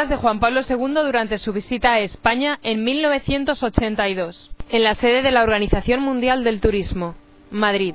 palabras de Juan Pablo II durante su visita a España en 1982, en la sede de la Organización Mundial del Turismo, Madrid.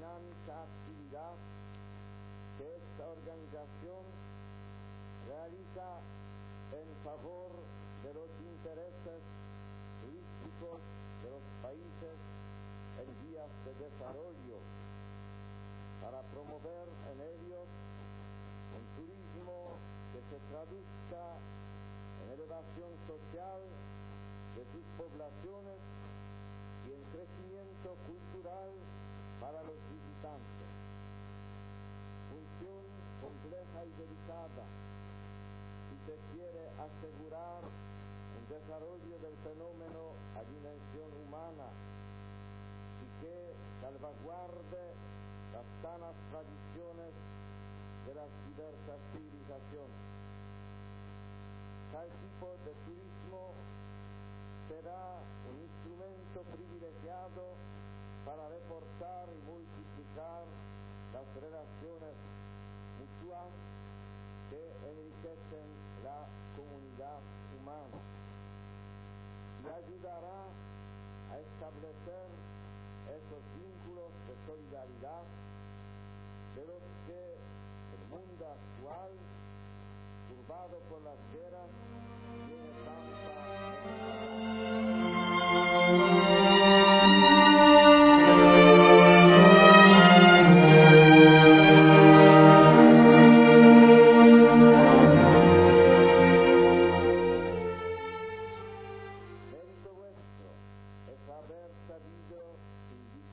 dinámica actividad que esta organización realiza en favor de los intereses turísticos de los países en vías de desarrollo para promover en ellos un turismo que se traduzca en elevación social de sus poblaciones y en crecimiento cultural para los visitantes. Función compleja y delicada si se quiere asegurar un desarrollo del fenómeno a dimensión humana y que salvaguarde las sanas tradiciones de las diversas civilizaciones. Tal tipo de turismo será un instrumento privilegiado para reportar y multiplicar las relaciones mutuas que enriquecen la comunidad humana. Y ayudará a establecer esos vínculos de solidaridad de los que el mundo actual, turbado por las guerras, tiene tanta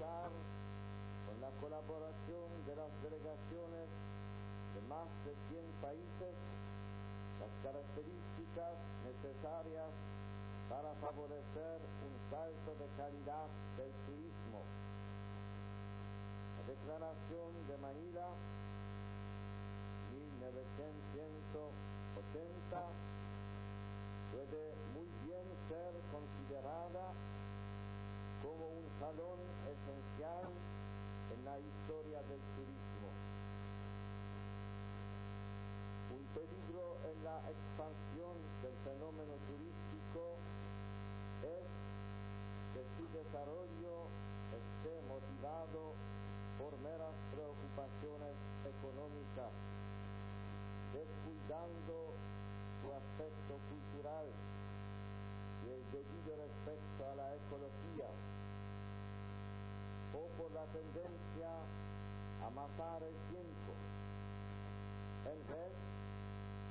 indicar con la colaboración de las delegaciones de más de 100 países las características necesarias para favorecer un salto de calidad del turismo. La Declaración de Manila 1980 jalón esencial en la historia del turismo. Un peligro en la expansión del fenómeno turístico es que su desarrollo esté motivado por meras preocupaciones económicas, descuidando su aspecto cultural y el debido respecto a la ecología, o por la tendencia a matar el tiempo, en vez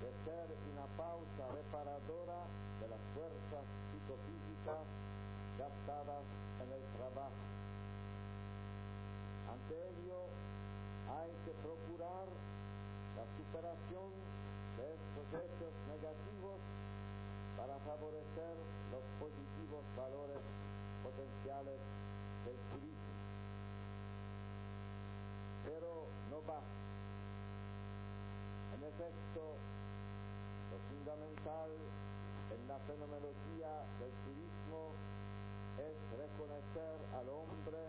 de ser una pausa reparadora de las fuerzas psicofísicas gastadas en el trabajo. Ante ello, hay que procurar la superación de estos hechos negativos para favorecer los positivos valores potenciales del turismo. Pero no basta. En efecto, lo fundamental en la fenomenología del turismo es reconocer al hombre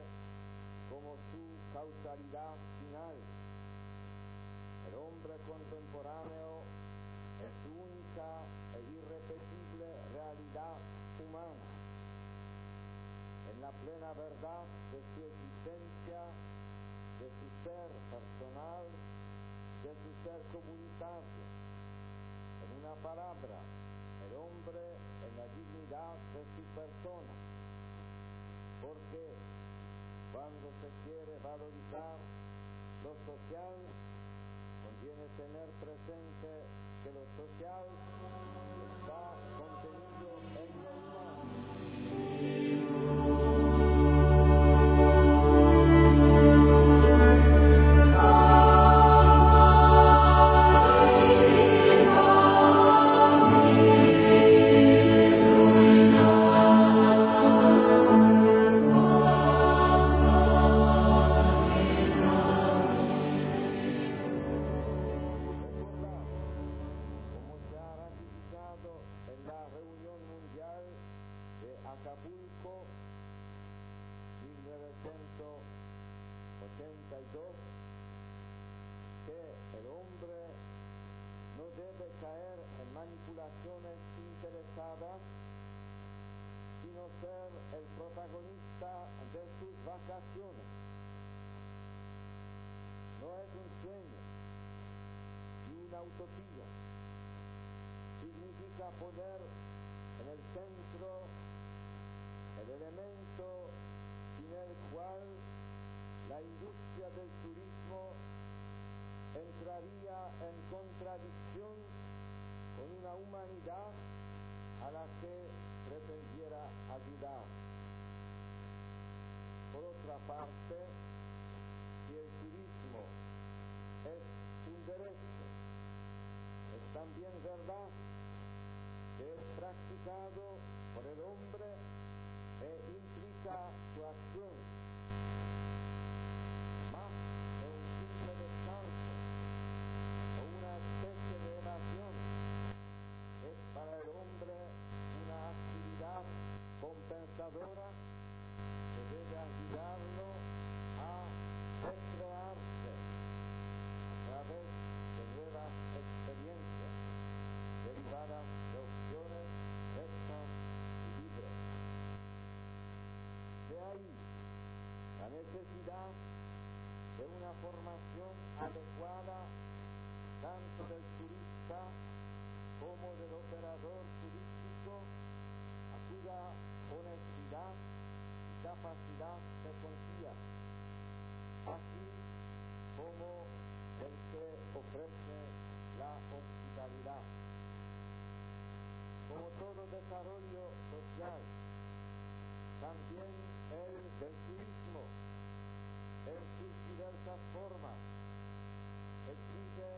como su causalidad final. El hombre contemporáneo es su única e irrepetible realidad humana. En la plena verdad de su existencia, comunitario. En una palabra, el hombre en la dignidad de su persona. Porque Cuando se quiere valorizar lo social, conviene tener presente que lo social está contenido el protagonista de sus vacaciones. No es un sueño y una utopía. Significa poner en el centro el elemento sin el cual la industria del turismo entraría en contradicción con una humanidad a la que pretendiera ayudar. Por otra parte, si el turismo es un derecho, es también verdad que es practicado por el hombre e implica su acción. De una formación adecuada tanto del turista como del operador turístico a cuya honestidad y capacidad se confía, así como el que ofrece la hospitalidad. Como todo desarrollo social, también el del turismo, en sus diversas formas, exige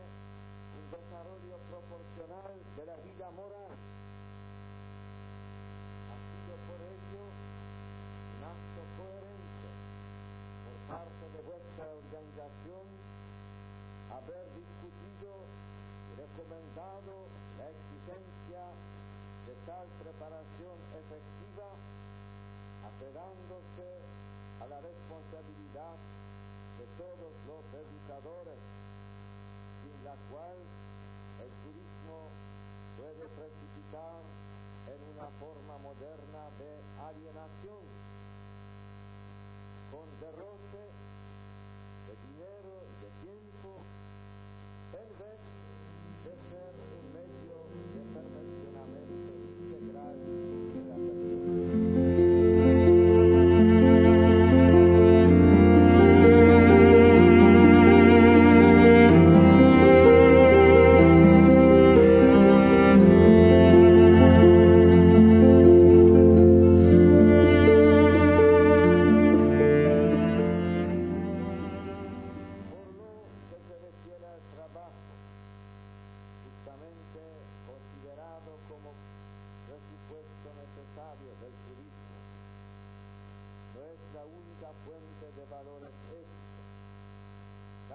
un desarrollo proporcional de la vida moral. Ha sido por ello un acto coherente por parte de vuestra organización haber discutido y recomendado la exigencia de tal preparación efectiva apegándose a la responsabilidad de todos los educadores, sin la cual el turismo puede precipitar en una forma moderna de alienación, con derroche de dinero y de tiempo, en vez de ser un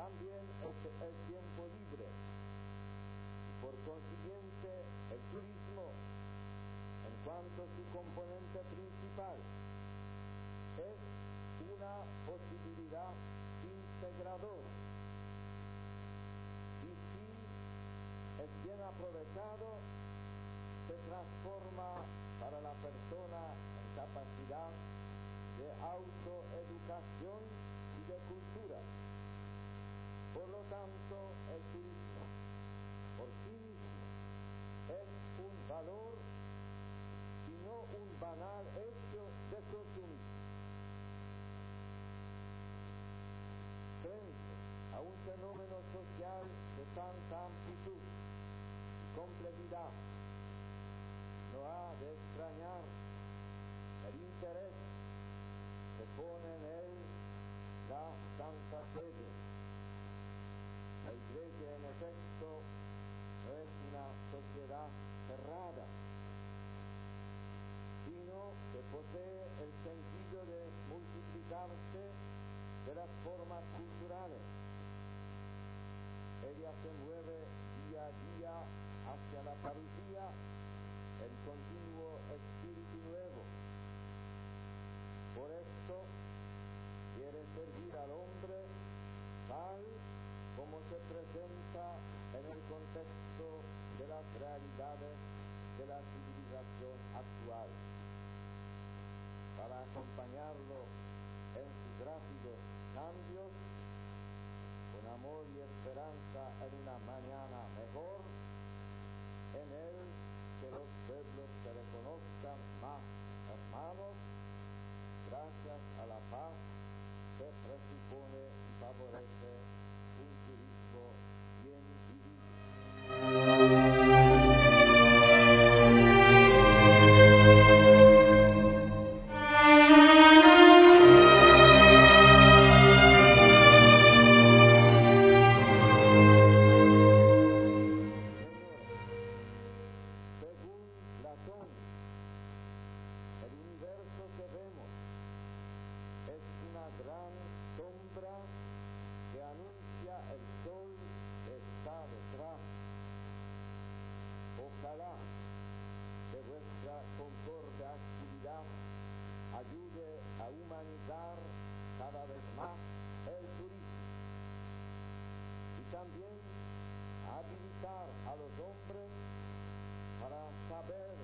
También es el tiempo libre. Por consiguiente, el turismo, en cuanto a su componente principal, es una posibilidad integradora. Y si es bien aprovechado, se transforma para la persona en capacidad de autoeducación lo tanto, el turismo por sí mismo es un valor y no un banal hecho de consumismo. fenómeno social de tanta amplitud y complejidad, no ha de extrañar el interés que pone en él la Santa Sede. La Iglesia, en efecto, es una sociedad cerrada, sino que posee el sentido de multiplicarse de las formas culturales. Ella se mueve día a día hacia la parusía, el continuo espíritu nuevo. Por esto quiere servir al hombre tal como se presenta en el contexto de las realidades de la civilización actual. Para acompañarlo en sus rápidos cambios, con amor y esperanza en una mañana mejor, en él que los pueblos se reconozcan más hermanos, gracias a la paz que presupone y favorece Que vuestra concorde actividad. Ayude a humanizar cada vez más el turismo y también a habilitar a los hombres para saber